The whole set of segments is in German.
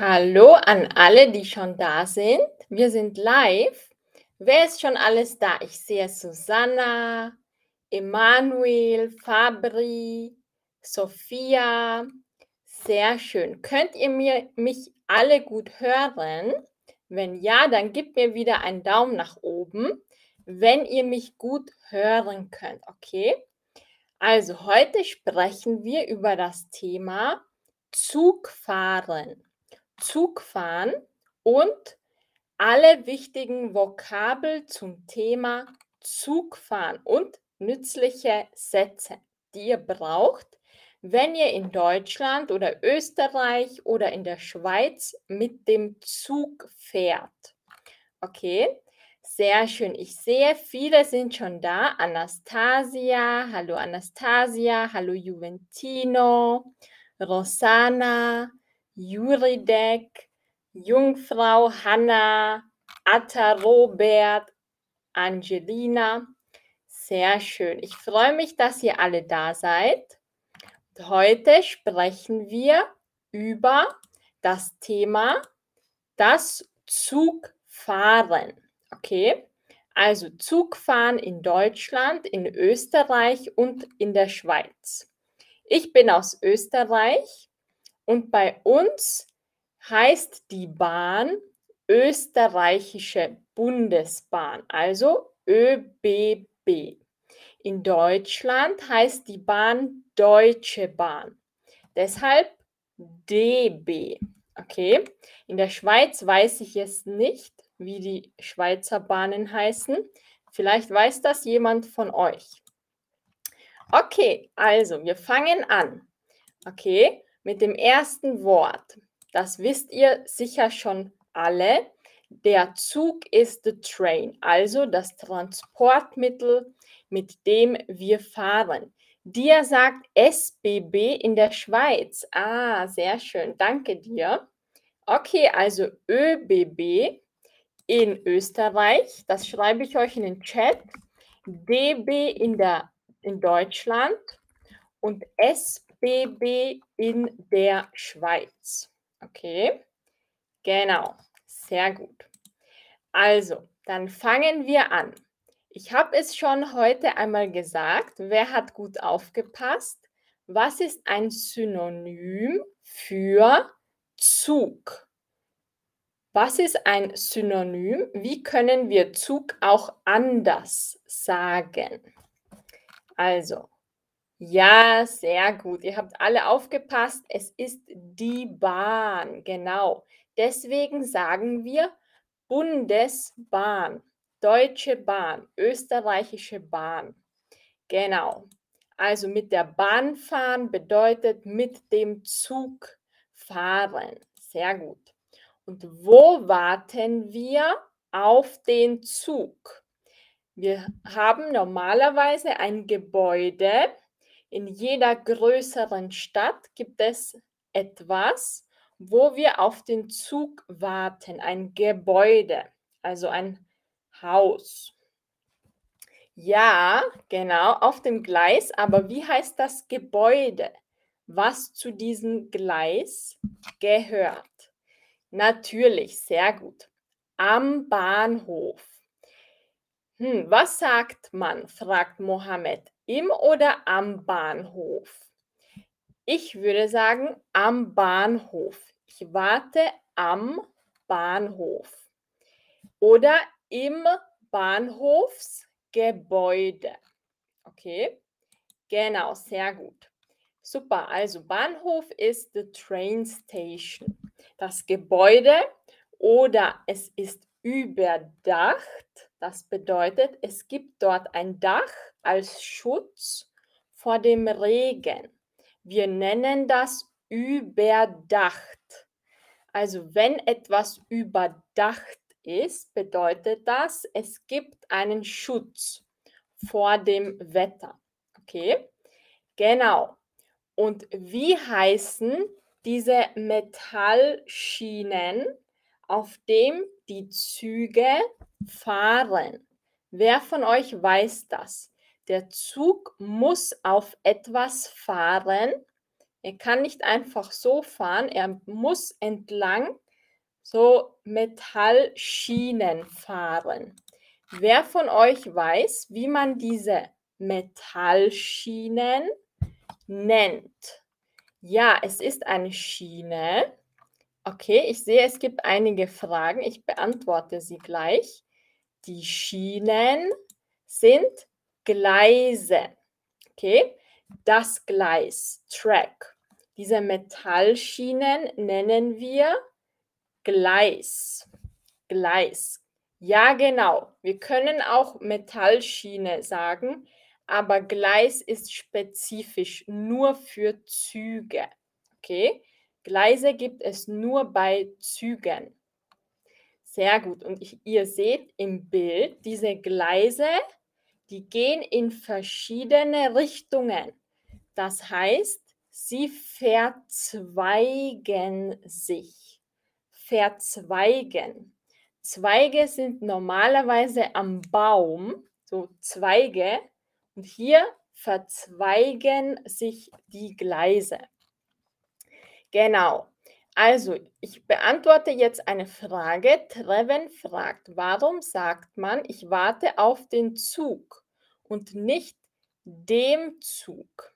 Hallo an alle, die schon da sind. Wir sind live. Wer ist schon alles da? Ich sehe Susanna, Emanuel, Fabri, Sophia. Sehr schön. Könnt ihr mir, mich alle gut hören? Wenn ja, dann gebt mir wieder einen Daumen nach oben, wenn ihr mich gut hören könnt. Okay? Also heute sprechen wir über das Thema Zugfahren. Zugfahren und alle wichtigen Vokabel zum Thema Zugfahren und nützliche Sätze, die ihr braucht, wenn ihr in Deutschland oder Österreich oder in der Schweiz mit dem Zug fährt. Okay, sehr schön. Ich sehe, viele sind schon da. Anastasia, hallo Anastasia, hallo Juventino, Rosana, Juridek, Jungfrau Hanna, Atta Robert, Angelina. Sehr schön. Ich freue mich, dass ihr alle da seid. Heute sprechen wir über das Thema das Zugfahren. Okay? Also Zugfahren in Deutschland, in Österreich und in der Schweiz. Ich bin aus Österreich und bei uns heißt die Bahn Österreichische Bundesbahn, also ÖBB. In Deutschland heißt die Bahn Deutsche Bahn. Deshalb DB. Okay. In der Schweiz weiß ich es nicht, wie die Schweizer Bahnen heißen. Vielleicht weiß das jemand von euch. Okay, also wir fangen an. Okay, mit dem ersten Wort. Das wisst ihr sicher schon alle. Der Zug ist the train, also das Transportmittel, mit dem wir fahren. Dir sagt SBB in der Schweiz. Ah, sehr schön. Danke dir. Okay, also ÖBB in Österreich. Das schreibe ich euch in den Chat. DB in, der, in Deutschland und SBB BB in der Schweiz. Okay, genau, sehr gut. Also, dann fangen wir an. Ich habe es schon heute einmal gesagt. Wer hat gut aufgepasst? Was ist ein Synonym für Zug? Was ist ein Synonym? Wie können wir Zug auch anders sagen? Also, ja, sehr gut. Ihr habt alle aufgepasst. Es ist die Bahn, genau. Deswegen sagen wir Bundesbahn, Deutsche Bahn, österreichische Bahn. Genau. Also mit der Bahn fahren bedeutet mit dem Zug fahren. Sehr gut. Und wo warten wir auf den Zug? Wir haben normalerweise ein Gebäude, in jeder größeren Stadt gibt es etwas, wo wir auf den Zug warten, ein Gebäude, also ein Haus. Ja, genau, auf dem Gleis, aber wie heißt das Gebäude, was zu diesem Gleis gehört? Natürlich, sehr gut. Am Bahnhof. Hm, was sagt man? fragt Mohammed. Im oder am Bahnhof? Ich würde sagen am Bahnhof. Ich warte am Bahnhof. Oder im Bahnhofsgebäude. Okay? Genau, sehr gut. Super, also Bahnhof ist the train station. Das Gebäude oder es ist überdacht. Das bedeutet, es gibt dort ein Dach als Schutz vor dem Regen. Wir nennen das überdacht. Also wenn etwas überdacht ist, bedeutet das, es gibt einen Schutz vor dem Wetter. Okay? Genau. Und wie heißen diese Metallschienen, auf dem die Züge fahren? Wer von euch weiß das? Der Zug muss auf etwas fahren, Er kann nicht einfach so fahren, er muss entlang so Metallschienen fahren. Wer von euch weiß, wie man diese Metallschienen nennt? Ja, es ist eine Schiene. Okay, ich sehe, es gibt einige Fragen. Ich beantworte sie gleich. Die Schienen sind Gleise. Okay, das Gleis, Track. Diese Metallschienen nennen wir Gleis. Gleis. Ja, genau. Wir können auch Metallschiene sagen, aber Gleis ist spezifisch nur für Züge. Okay? Gleise gibt es nur bei Zügen. Sehr gut. Und ich, ihr seht im Bild, diese Gleise, die gehen in verschiedene Richtungen. Das heißt, sie verzweigen sich. Verzweigen. Zweige sind normalerweise am Baum, so Zweige, und hier verzweigen sich die Gleise. Genau. Also, ich beantworte jetzt eine Frage. Treven fragt, warum sagt man, ich warte auf den Zug und nicht dem Zug?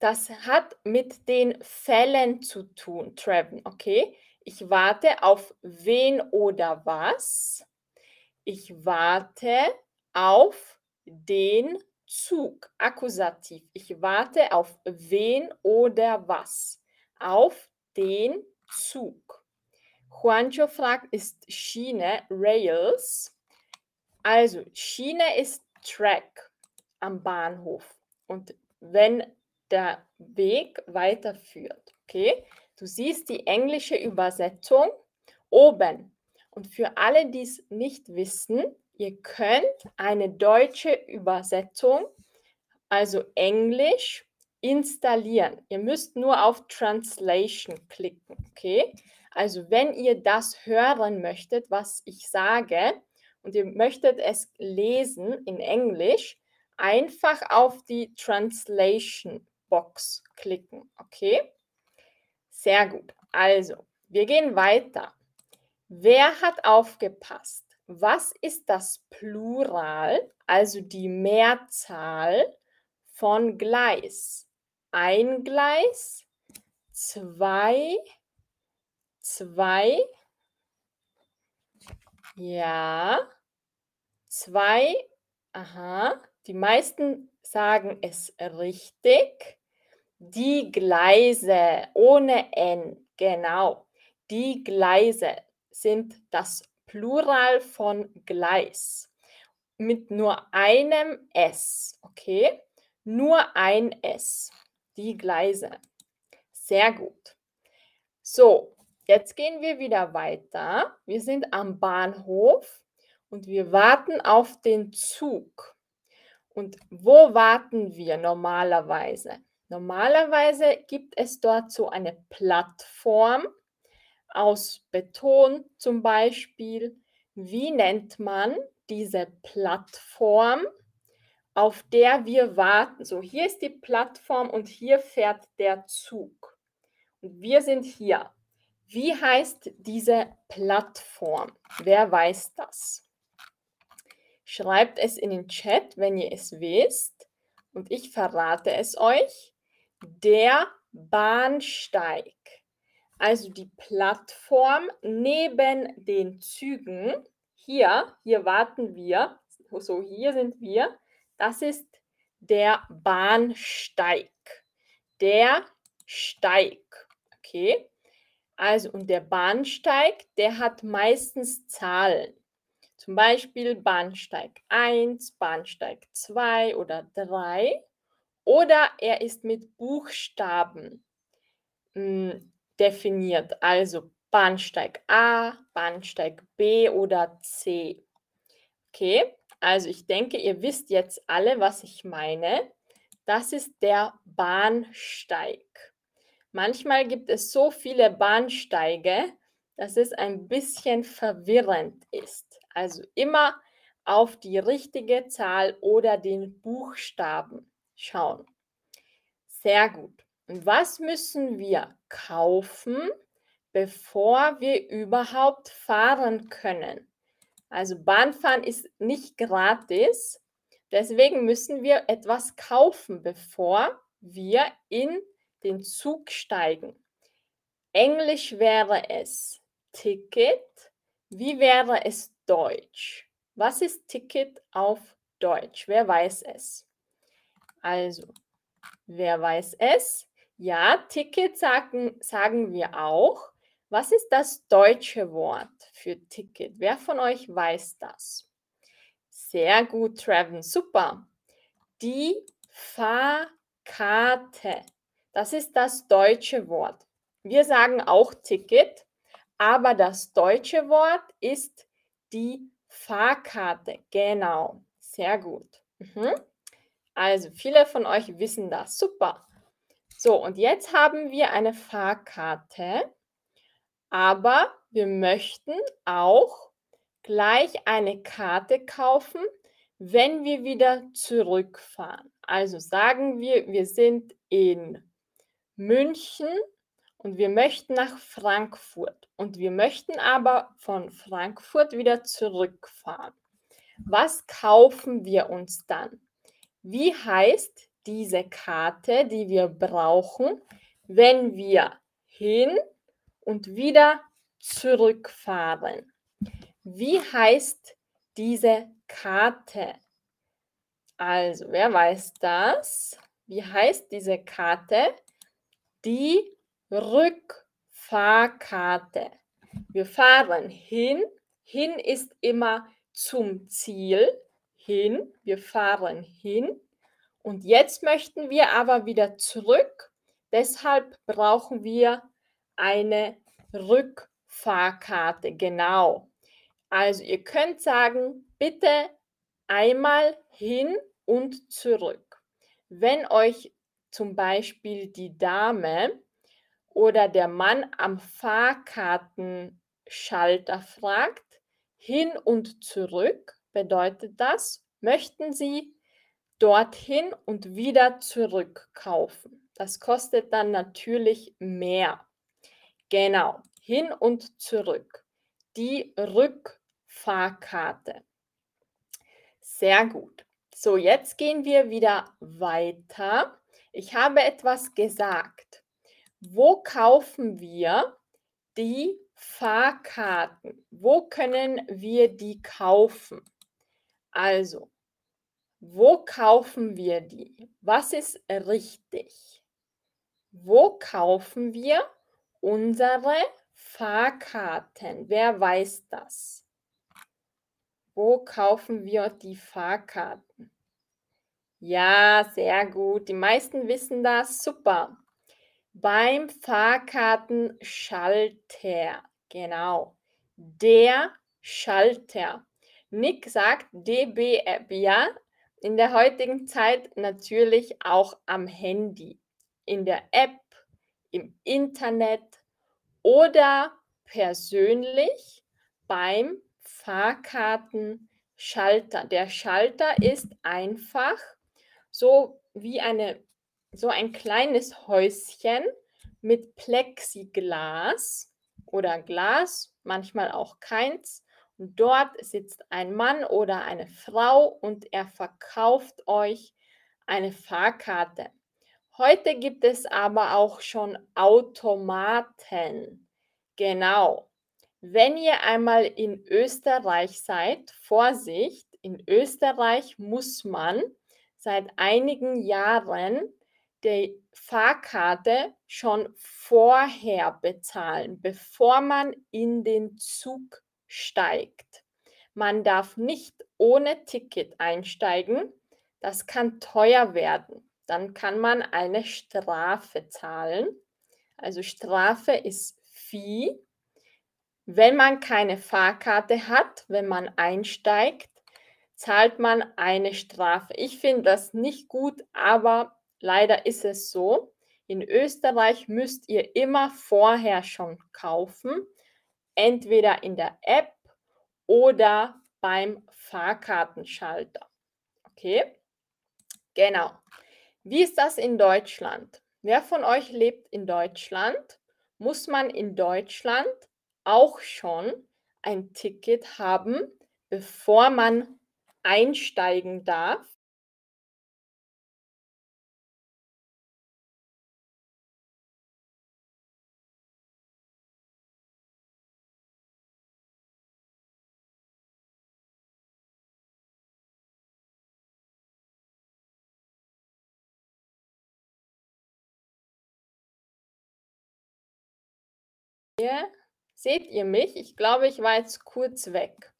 Das hat mit den Fällen zu tun, Treven, okay? Ich warte auf wen oder was? Ich warte auf den Zug, Akkusativ. Ich warte auf wen oder was? Auf den Zug. Juancho fragt, ist Schiene Rails? Also, Schiene ist Track am Bahnhof. Und wenn der Weg weiterführt. Okay, du siehst die englische Übersetzung oben. Und für alle, die es nicht wissen, ihr könnt eine deutsche Übersetzung, also Englisch, installieren. Ihr müsst nur auf Translation klicken. Okay, also wenn ihr das hören möchtet, was ich sage, und ihr möchtet es lesen in Englisch, einfach auf die Translation Box klicken. Okay? Sehr gut. Also, wir gehen weiter. Wer hat aufgepasst? Was ist das Plural, also die Mehrzahl von Gleis? Ein Gleis, zwei, zwei, ja, zwei, aha, die meisten sagen es richtig. Die Gleise ohne N, genau. Die Gleise sind das Plural von Gleis mit nur einem S, okay? Nur ein S. Die Gleise. Sehr gut. So, jetzt gehen wir wieder weiter. Wir sind am Bahnhof und wir warten auf den Zug. Und wo warten wir normalerweise? Normalerweise gibt es dort so eine Plattform aus Beton zum Beispiel. Wie nennt man diese Plattform, auf der wir warten? So, hier ist die Plattform und hier fährt der Zug. Und wir sind hier. Wie heißt diese Plattform? Wer weiß das? Schreibt es in den Chat, wenn ihr es wisst. Und ich verrate es euch der Bahnsteig. Also die Plattform neben den Zügen. Hier, hier warten wir. So, hier sind wir. Das ist der Bahnsteig. Der Steig. Okay. Also, und der Bahnsteig, der hat meistens Zahlen. Zum Beispiel Bahnsteig 1, Bahnsteig 2 oder 3 oder er ist mit Buchstaben hm, definiert, also Bahnsteig A, Bahnsteig B oder C. Okay, also ich denke, ihr wisst jetzt alle, was ich meine. Das ist der Bahnsteig. Manchmal gibt es so viele Bahnsteige, dass es ein bisschen verwirrend ist. Also immer auf die richtige Zahl oder den Buchstaben schauen. Sehr gut. Und was müssen wir kaufen, bevor wir überhaupt fahren können? Also Bahnfahren ist nicht gratis. Deswegen müssen wir etwas kaufen, bevor wir in den Zug steigen. Englisch wäre es Ticket. Wie wäre es Deutsch? Was ist Ticket auf Deutsch? Wer weiß es? Also, wer weiß es? Ja, Ticket sagen, sagen wir auch. Was ist das deutsche Wort für Ticket? Wer von euch weiß das? Sehr gut, Treven, super. Die Fahrkarte. Das ist das deutsche Wort. Wir sagen auch Ticket, aber das deutsche Wort ist die Fahrkarte. Genau, sehr gut. Mhm. Also viele von euch wissen das. Super. So, und jetzt haben wir eine Fahrkarte, aber wir möchten auch gleich eine Karte kaufen, wenn wir wieder zurückfahren. Also sagen wir, wir sind in München und wir möchten nach Frankfurt und wir möchten aber von Frankfurt wieder zurückfahren. Was kaufen wir uns dann? Wie heißt diese Karte, die wir brauchen, wenn wir hin und wieder zurückfahren? Wie heißt diese Karte? Also, wer weiß das? Wie heißt diese Karte? Die Rückfahrkarte. Wir fahren hin. Hin ist immer zum Ziel. Hin. Wir fahren hin. Und jetzt möchten wir aber wieder zurück. Deshalb brauchen wir eine Rückfahrkarte. Genau. Also ihr könnt sagen, bitte einmal hin und zurück. Wenn euch zum Beispiel die Dame oder der Mann am Fahrkartenschalter fragt, hin und zurück bedeutet das, möchten Sie dorthin und wieder zurück kaufen. Das kostet dann natürlich mehr. Genau, hin und zurück. Die Rückfahrkarte. Fahrkarte. Sehr gut. So, jetzt gehen wir wieder weiter. Ich habe etwas gesagt. Wo kaufen wir die Fahrkarten? Wo können wir die kaufen? Also, wo kaufen wir die? Was ist richtig? Wo kaufen wir unsere Fahrkarten? Wer weiß das? Wo kaufen wir die Fahrkarten? Ja, sehr gut. Die meisten wissen das. Super. Beim Fahrkartenschalter. Genau. Der Schalter. Nick sagt DB-App. Ja, in der heutigen Zeit natürlich auch am Handy. In der App, im Internet oder persönlich beim Fahrkartenschalter. Der Schalter ist einfach so wie eine, so ein kleines Häuschen mit Plexiglas oder Glas, manchmal auch keins. Und dort sitzt ein Mann oder eine Frau und er verkauft euch eine Fahrkarte. Heute gibt es aber auch schon Automaten. Genau. Wenn ihr einmal in Österreich seid, Vorsicht, in Österreich muss man seit einigen Jahren die Fahrkarte schon vorher bezahlen, bevor man in den Zug steigt. Man darf nicht ohne Ticket einsteigen. Das kann teuer werden. Dann kann man eine Strafe zahlen. Also Strafe ist Fee wenn man keine Fahrkarte hat, wenn man einsteigt, zahlt man eine Strafe. Ich finde das nicht gut, aber leider ist es so. In Österreich müsst ihr immer vorher schon kaufen, entweder in der App oder beim Fahrkartenschalter. Okay? Genau. Wie ist das in Deutschland? Wer von euch lebt in Deutschland? Muss man in Deutschland auch schon ein Ticket haben, bevor man einsteigen darf? Seht ihr mich? Ich glaube, ich war jetzt kurz weg.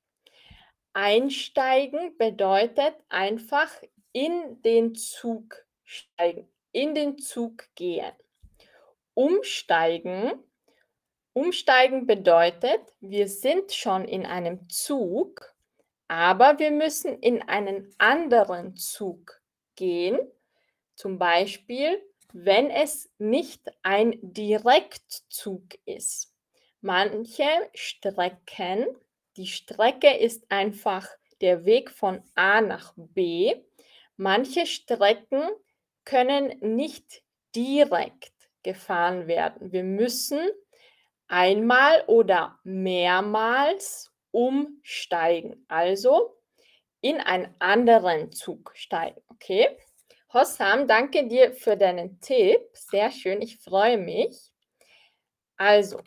Einsteigen bedeutet einfach in den Zug steigen, in den Zug gehen. Umsteigen umsteigen bedeutet, wir sind schon in einem Zug, aber wir müssen in einen anderen Zug gehen. Zum Beispiel, wenn es nicht ein Direktzug ist. Manche Strecken, die Strecke ist einfach der Weg von A nach B. Manche Strecken können nicht direkt gefahren werden. Wir müssen einmal oder mehrmals umsteigen, also in einen anderen Zug steigen. Okay? Hossam, danke dir für deinen Tipp. Sehr schön, ich freue mich. Also,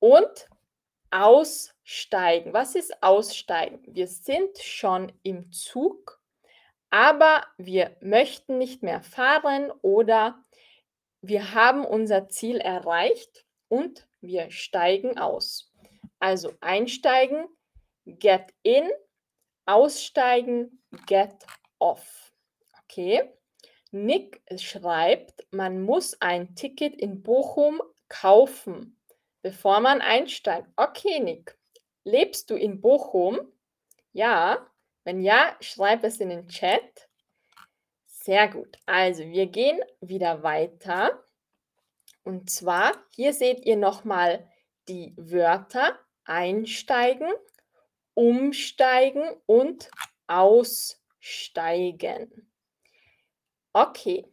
und aussteigen. Was ist aussteigen? Wir sind schon im Zug, aber wir möchten nicht mehr fahren oder wir haben unser Ziel erreicht und wir steigen aus. Also einsteigen, get in, aussteigen, get off. Okay. Nick schreibt, man muss ein Ticket in Bochum kaufen bevor man einsteigt. Okay, Nick. Lebst du in Bochum? Ja. Wenn ja, schreib es in den Chat. Sehr gut. Also, wir gehen wieder weiter. Und zwar, hier seht ihr nochmal die Wörter einsteigen, umsteigen und aussteigen. Okay,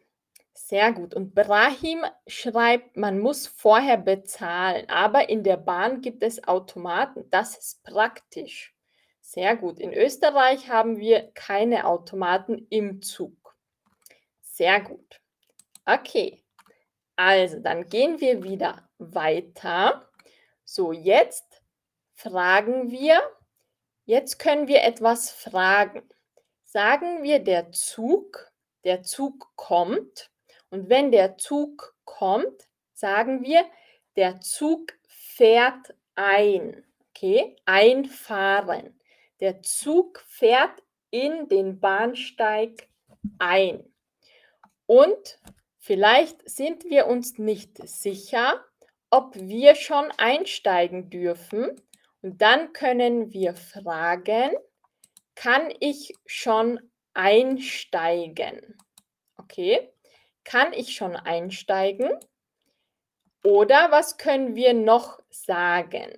sehr gut. Und Brahim schreibt, man muss vorher bezahlen, aber in der Bahn gibt es Automaten. Das ist praktisch. Sehr gut. In Österreich haben wir keine Automaten im Zug. Sehr gut. Okay. Also, dann gehen wir wieder weiter. So, jetzt fragen wir, jetzt können wir etwas fragen. Sagen wir, der Zug, der Zug kommt und wenn der Zug kommt, sagen wir, der Zug fährt ein. Okay, einfahren. Der Zug fährt in den Bahnsteig ein. Und vielleicht sind wir uns nicht sicher, ob wir schon einsteigen dürfen. Und dann können wir fragen, kann ich schon einsteigen? Okay, kann ich schon einsteigen? Oder was können wir noch sagen?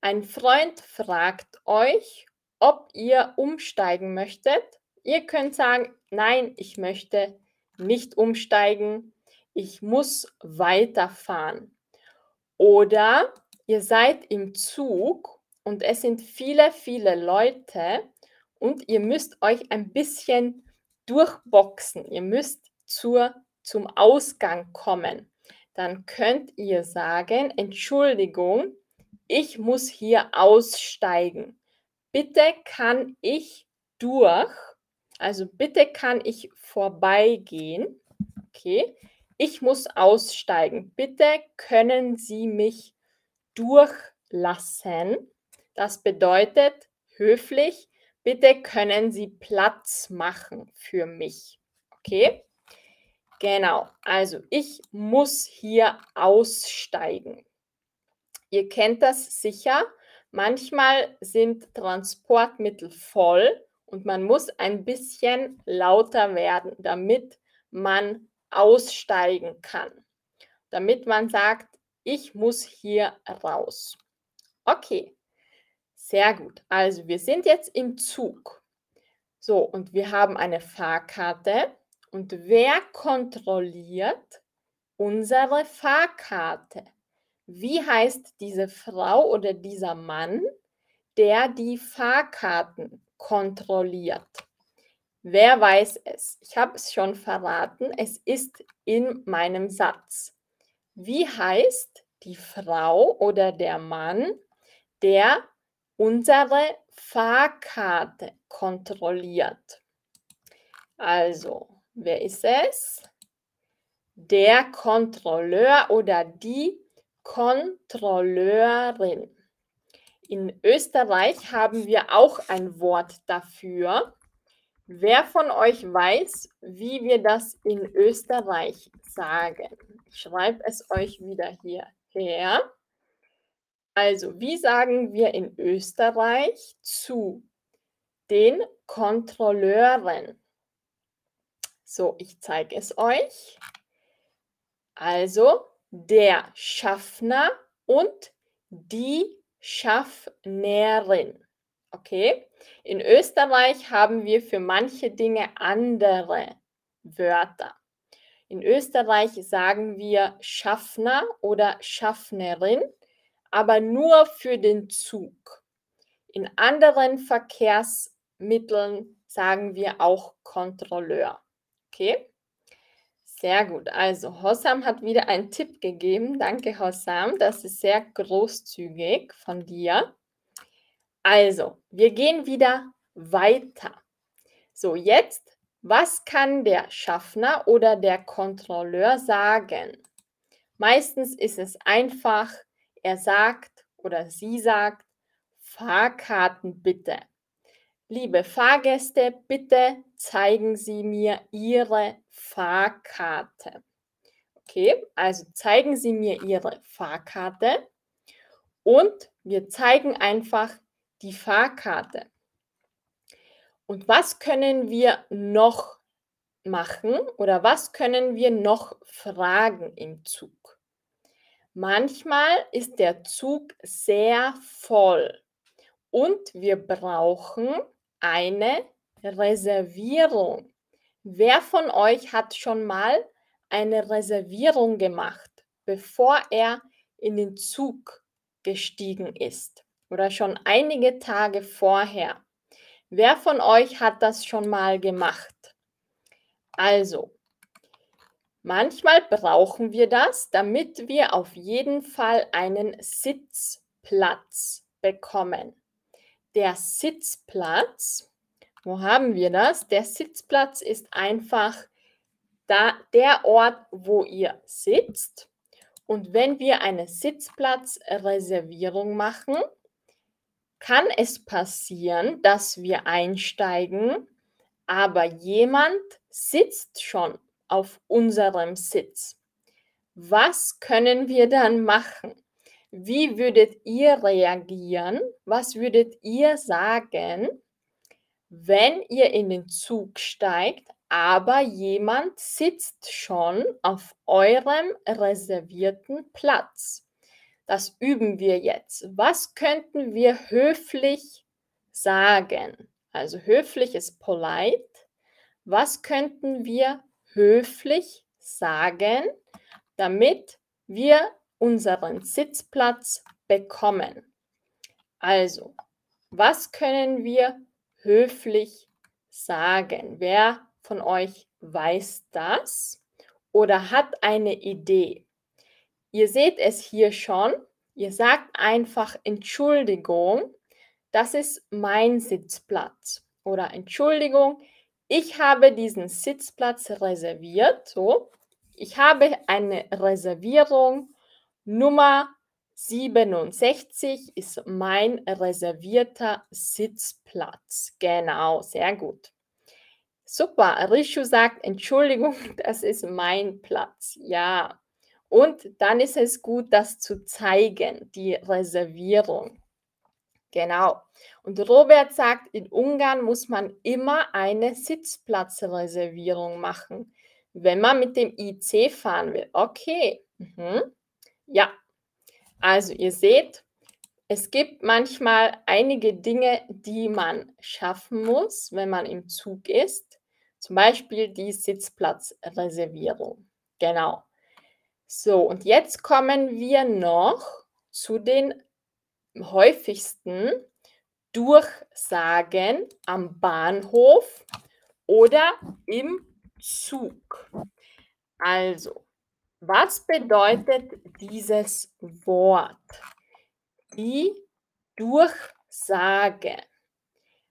Ein Freund fragt euch, ob ihr umsteigen möchtet. Ihr könnt sagen, nein, ich möchte nicht umsteigen. Ich muss weiterfahren. Oder ihr seid im Zug und es sind viele, viele Leute und ihr müsst euch ein bisschen durchboxen. Ihr müsst zur, zum Ausgang kommen, dann könnt ihr sagen, Entschuldigung, ich muss hier aussteigen. Bitte kann ich durch, also bitte kann ich vorbeigehen. Okay, ich muss aussteigen. Bitte können Sie mich durchlassen. Das bedeutet höflich, bitte können Sie Platz machen für mich. Okay? Genau, also ich muss hier aussteigen. Ihr kennt das sicher. Manchmal sind Transportmittel voll und man muss ein bisschen lauter werden, damit man aussteigen kann. Damit man sagt, ich muss hier raus. Okay, sehr gut. Also wir sind jetzt im Zug. So, und wir haben eine Fahrkarte und wer kontrolliert unsere Fahrkarte. Wie heißt diese Frau oder dieser Mann, der die Fahrkarten kontrolliert? Wer weiß es? Ich habe es schon verraten. Es ist in meinem Satz. Wie heißt die Frau oder der Mann, der unsere Fahrkarte kontrolliert? Also, wer ist es? Der Kontrolleur oder die Kontrolleurin. In Österreich haben wir auch ein Wort dafür. Wer von euch weiß, wie wir das in Österreich sagen? Ich schreibe es euch wieder hierher. Also, wie sagen wir in Österreich zu den Kontrolleuren? So, ich zeige es euch. Also, der Schaffner und die Schaffnerin. Okay? In Österreich haben wir für manche Dinge andere Wörter. In Österreich sagen wir Schaffner oder Schaffnerin, aber nur für den Zug. In anderen Verkehrsmitteln sagen wir auch Kontrolleur. Okay? Sehr gut. Also Hossam hat wieder einen Tipp gegeben. Danke, Hossam. Das ist sehr großzügig von dir. Also, wir gehen wieder weiter. So, jetzt, was kann der Schaffner oder der Kontrolleur sagen? Meistens ist es einfach, er sagt oder sie sagt, Fahrkarten bitte. Liebe Fahrgäste, bitte zeigen Sie mir Ihre Fahrkarte. Okay, also zeigen Sie mir Ihre Fahrkarte und wir zeigen einfach die Fahrkarte. Und was können wir noch machen oder was können wir noch fragen im Zug? Manchmal ist der Zug sehr voll und wir brauchen eine Reservierung. Wer von euch hat schon mal eine Reservierung gemacht, bevor er in den Zug gestiegen ist? oder schon einige Tage vorher. Wer von euch hat das schon mal gemacht? Also, manchmal brauchen wir das, damit wir auf jeden Fall einen Sitzplatz bekommen. Der Sitzplatz, wo haben wir das? Der Sitzplatz ist einfach da, der Ort, wo ihr sitzt. Und wenn wir eine Sitzplatzreservierung machen, kann es passieren, dass wir einsteigen, aber jemand sitzt schon auf unserem Sitz. Was können wir dann machen? Wie würdet ihr reagieren? Was würdet ihr sagen, wenn ihr in den Zug steigt, aber jemand sitzt schon auf eurem reservierten Platz? Das üben wir jetzt. Was könnten wir höflich sagen? Also höflich ist polite. Was könnten wir höflich sagen, damit wir unseren Sitzplatz bekommen? Also, was können wir höflich sagen? Wer von euch weiß das oder hat eine Idee? Ihr seht es hier schon. Ihr sagt einfach Entschuldigung, das ist mein Sitzplatz. Oder Entschuldigung, ich habe diesen Sitzplatz reserviert. So, ich habe eine Reservierung. Nummer 67 ist mein reservierter Sitzplatz. Genau, sehr gut. Super. Rishu sagt, Entschuldigung, das ist mein Platz. Ja, und dann ist es gut, das zu zeigen, die Reservierung. Genau. Und Robert sagt, in Ungarn muss man immer eine Sitzplatzreservierung machen, wenn man mit dem IC fahren will. Okay. Mhm. Ja. Also ihr seht, es gibt manchmal einige Dinge, die man schaffen muss, wenn man im Zug ist. Zum Beispiel die Sitzplatzreservierung. Genau. So, und jetzt kommen wir noch zu den häufigsten Durchsagen am Bahnhof oder im Zug. Also, was bedeutet dieses Wort? Die Durchsage.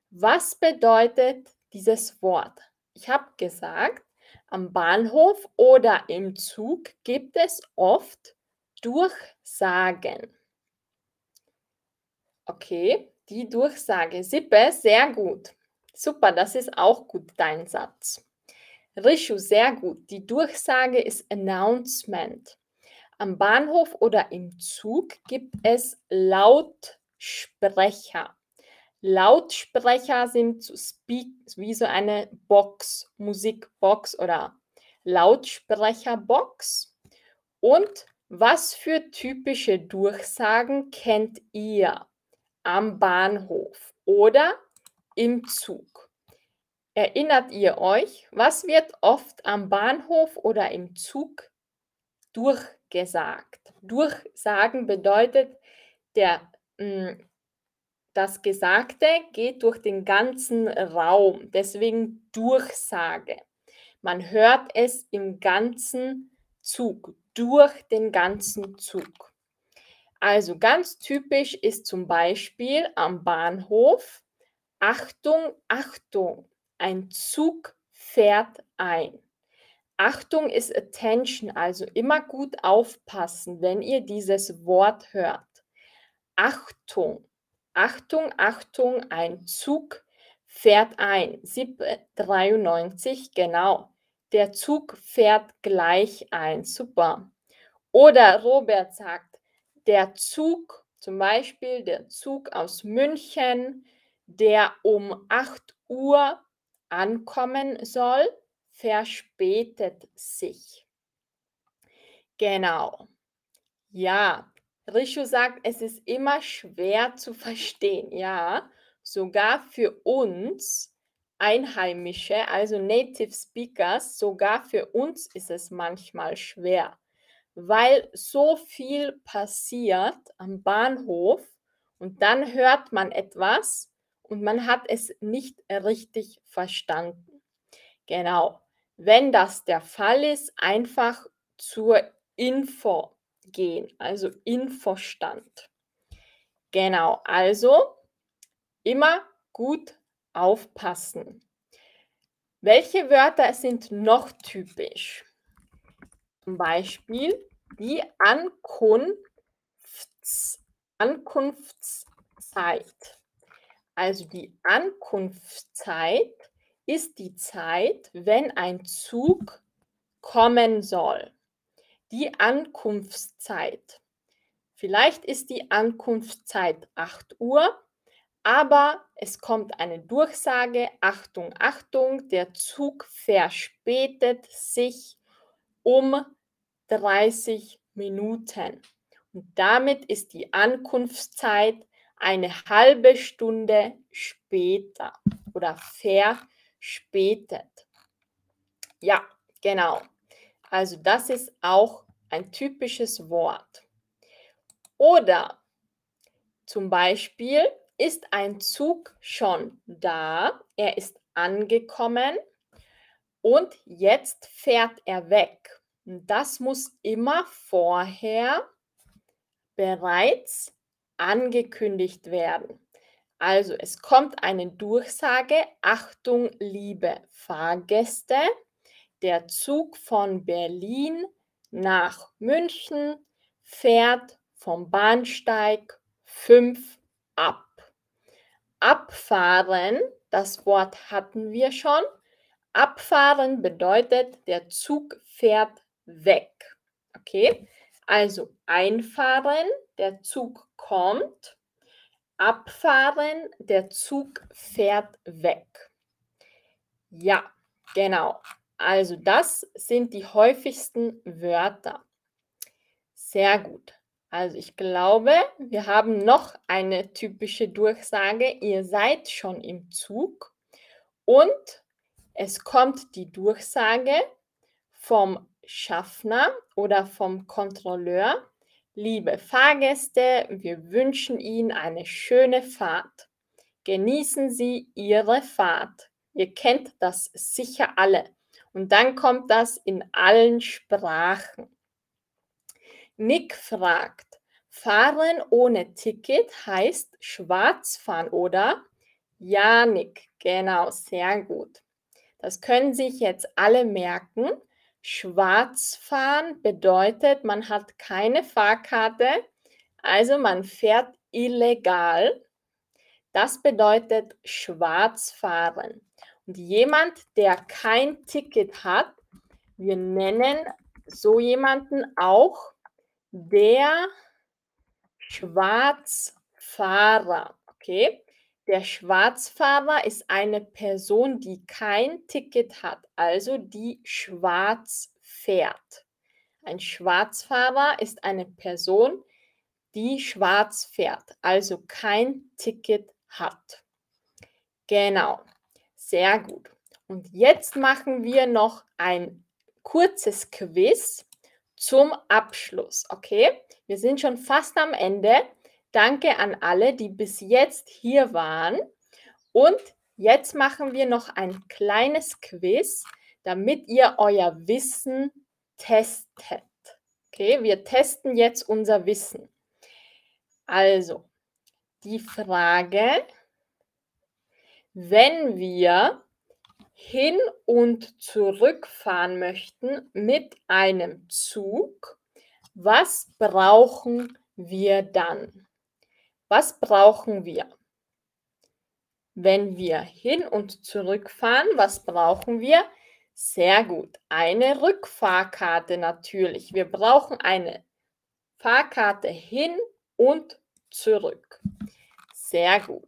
Was bedeutet dieses Wort? Ich habe gesagt, am Bahnhof oder im Zug gibt es oft Durchsagen. Okay, die Durchsage. Sippe, sehr gut. Super, das ist auch gut, dein Satz. Rishu, sehr gut. Die Durchsage ist Announcement. Am Bahnhof oder im Zug gibt es Lautsprecher. Lautsprecher sind zu speak, wie so eine Box, Musikbox oder Lautsprecherbox. Und was für typische Durchsagen kennt ihr am Bahnhof oder im Zug? Erinnert ihr euch, was wird oft am Bahnhof oder im Zug durchgesagt? Durchsagen bedeutet, der mh, hm, das Gesagte geht durch den ganzen Raum, deswegen Durchsage. Man hört es im ganzen Zug, durch den ganzen Zug. Also ganz typisch ist zum Beispiel am Bahnhof, Achtung, Achtung, ein Zug fährt ein. Achtung ist Attention, also immer gut aufpassen, wenn ihr dieses Wort hört. Achtung. Achtung, Achtung, ein Zug fährt ein. 93, genau. Der Zug fährt gleich ein. Super. Oder Robert sagt, der Zug, zum Beispiel der Zug aus München, der um 8 Uhr ankommen soll, verspätet sich. Genau. Ja, Rishu sagt, es ist immer schwer zu verstehen. Ja, sogar für uns Einheimische, also Native Speakers, sogar für uns ist es manchmal schwer, weil so viel passiert am Bahnhof und dann hört man etwas und man hat es nicht richtig verstanden. Genau. Wenn das der Fall ist, einfach zur Info gehen, also Infostand. Genau, also immer gut aufpassen. Welche Wörter sind noch typisch? Zum Beispiel die Ankunfts Ankunftszeit. Also die Ankunftszeit ist die Zeit, wenn ein Zug kommen soll die Ankunftszeit. Vielleicht ist die Ankunftszeit 8 Uhr, aber es kommt eine Durchsage, Achtung, Achtung, der Zug verspätet sich um 30 Minuten. Und damit ist die Ankunftszeit eine halbe Stunde später oder verspätet. Ja, genau. Also das ist auch ein typisches Wort. Oder zum Beispiel ist ein Zug schon da, er ist angekommen und jetzt fährt er weg. Das muss immer vorher bereits angekündigt werden. Also es kommt eine Durchsage, Achtung, liebe Fahrgäste, der Zug von Berlin nach München fährt vom Bahnsteig 5 ab. Abfahren, das Wort hatten wir schon. Abfahren bedeutet, der Zug fährt weg. Okay, also einfahren, der Zug kommt. Abfahren, der Zug fährt weg. Ja, genau. Also das sind die häufigsten Wörter. Sehr gut. Also ich glaube, wir haben noch eine typische Durchsage. Ihr seid schon im Zug und es kommt die Durchsage vom Schaffner oder vom Kontrolleur: „Liebe Fahrgäste, wir wünschen Ihnen eine schöne Fahrt. Genießen Sie Ihre Fahrt.“ Ihr kennt das sicher alle. Und dann kommt das in allen Sprachen. Nick fragt: „Fahren ohne Ticket heißt schwarz fahren, oder?“ Ja, Nick, genau, sehr gut. Das können sich jetzt alle merken. Schwarz fahren bedeutet, man hat keine Fahrkarte, also man fährt illegal. Das bedeutet schwarz fahren. Und jemand, der kein Ticket hat, wir nennen so jemanden auch der Schwarzfahrer, okay? Der Schwarzfahrer ist eine Person, die kein Ticket hat, also die schwarz fährt. Ein Schwarzfahrer ist eine Person, die schwarz fährt, also kein Ticket hat. Genau, sehr gut. Und jetzt machen wir noch ein kurzes Quiz zum Abschluss, okay? Wir sind schon fast am Ende. Danke an alle, die bis jetzt hier waren. Und jetzt machen wir noch ein kleines Quiz, damit ihr euer Wissen testet. Okay, wir testen jetzt unser Wissen. Also, die Frage, wenn wir hin und zurück fahren möchten mit einem Zug, was brauchen wir dann? Was brauchen wir? Wenn wir hin und zurück fahren, was brauchen wir? Sehr gut. Eine Rückfahrkarte natürlich. Wir brauchen eine Fahrkarte hin und zurück. Sehr gut.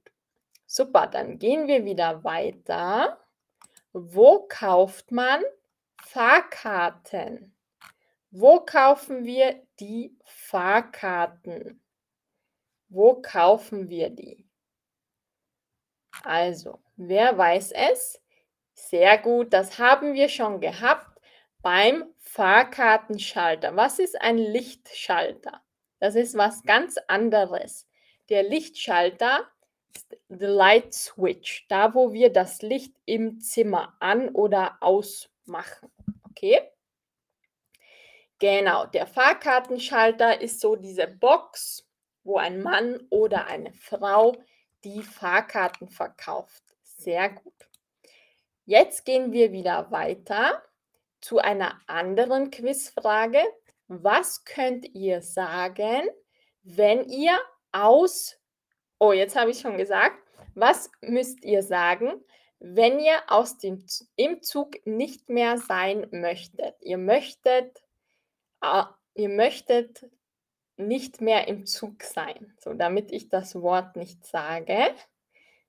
Super, dann gehen wir wieder weiter. Wo kauft man Fahrkarten? Wo kaufen wir die Fahrkarten? Wo kaufen wir die? Also, wer weiß es? Sehr gut, das haben wir schon gehabt beim Fahrkartenschalter. Was ist ein Lichtschalter? Das ist was ganz anderes. Der Lichtschalter ist the light switch, da wo wir das Licht im Zimmer an oder ausmachen. Okay? Genau, der Fahrkartenschalter ist so diese Box, wo ein Mann oder eine Frau die Fahrkarten verkauft. Sehr gut. Jetzt gehen wir wieder weiter zu einer anderen Quizfrage. Was könnt ihr sagen, wenn ihr aus... Oh, jetzt habe ich schon gesagt. Was müsst ihr sagen, wenn ihr aus dem, im Zug nicht mehr sein möchtet? Ihr möchtet, äh, ihr möchtet nicht mehr im Zug sein, so damit ich das Wort nicht sage.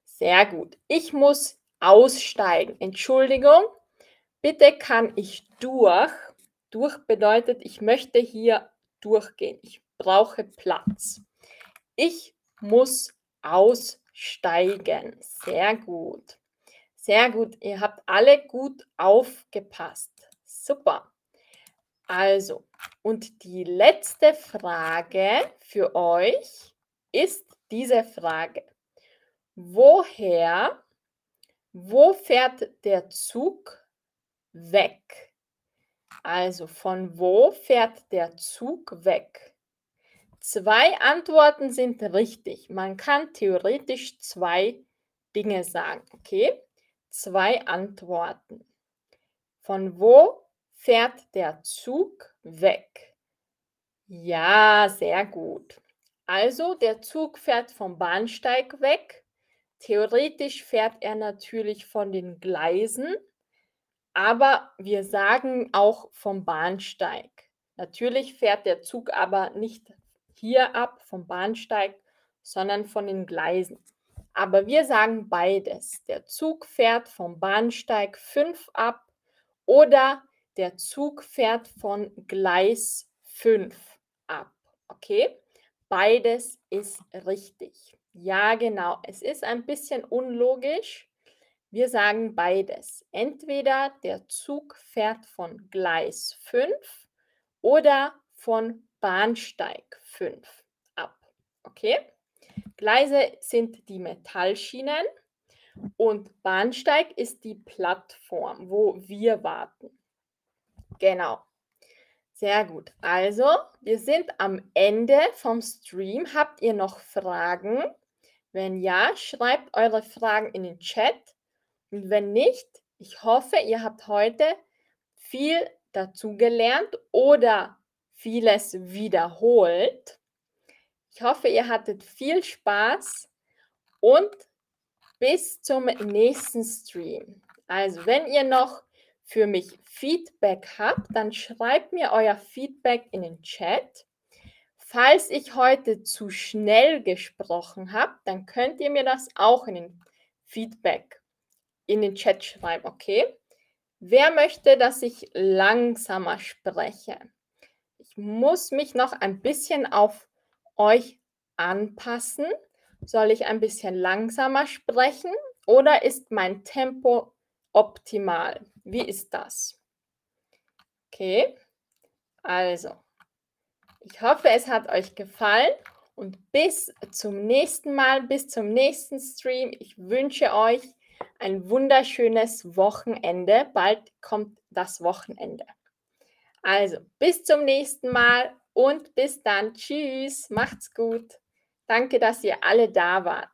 Sehr gut. Ich muss aussteigen. Entschuldigung, bitte kann ich durch. Durch bedeutet, ich möchte hier durchgehen. Ich brauche Platz. Ich muss aussteigen. Sehr gut. Sehr gut. Ihr habt alle gut aufgepasst. Super. Also, und die letzte Frage für euch ist diese Frage. Woher, wo fährt der Zug weg? Also von wo fährt der Zug weg? Zwei Antworten sind richtig. Man kann theoretisch zwei Dinge sagen. Okay? Zwei Antworten. Von wo fährt der Zug weg? Ja, sehr gut. Also der Zug fährt vom Bahnsteig weg. Theoretisch fährt er natürlich von den Gleisen, aber wir sagen auch vom Bahnsteig. Natürlich fährt der Zug aber nicht hier ab vom Bahnsteig, sondern von den Gleisen. Aber wir sagen beides. Der Zug fährt vom Bahnsteig 5 ab oder der Zug fährt von Gleis 5 ab. Okay? Beides ist richtig. Ja, genau. Es ist ein bisschen unlogisch, Wir sagen beides. Entweder der Zug fährt von Gleis 5 oder von Bahnsteig 5 ab. Okay? Gleise sind die Metallschienen und Bahnsteig ist die Plattform, wo wir warten. Genau. Sehr gut. Also, wir sind am Ende vom Stream. Habt ihr noch Fragen? Wenn ja, schreibt eure Fragen in den Chat. Und wenn nicht, ich hoffe, ihr habt heute viel dazugelernt oder vieles wiederholt. Ich hoffe, ihr hattet viel Spaß und bis zum nächsten Stream. Also, wenn ihr noch für mich Feedback habt, dann schreibt mir euer Feedback in den Chat. Falls ich heute zu schnell gesprochen habe, dann könnt ihr mir das auch in den Feedback in den Chat schreiben, okay? Wer möchte, dass ich langsamer spreche? Ich muss mich noch ein bisschen auf euch anpassen. Soll ich ein bisschen langsamer sprechen oder ist mein Tempo optimal? Wie ist das? Okay, also, ich hoffe, es hat euch gefallen und bis zum nächsten Mal, bis zum nächsten Stream. Ich wünsche euch ein wunderschönes Wochenende. Bald kommt das Wochenende. Also, bis zum nächsten Mal und bis dann. Tschüss, macht's gut. Danke, dass ihr alle da wart.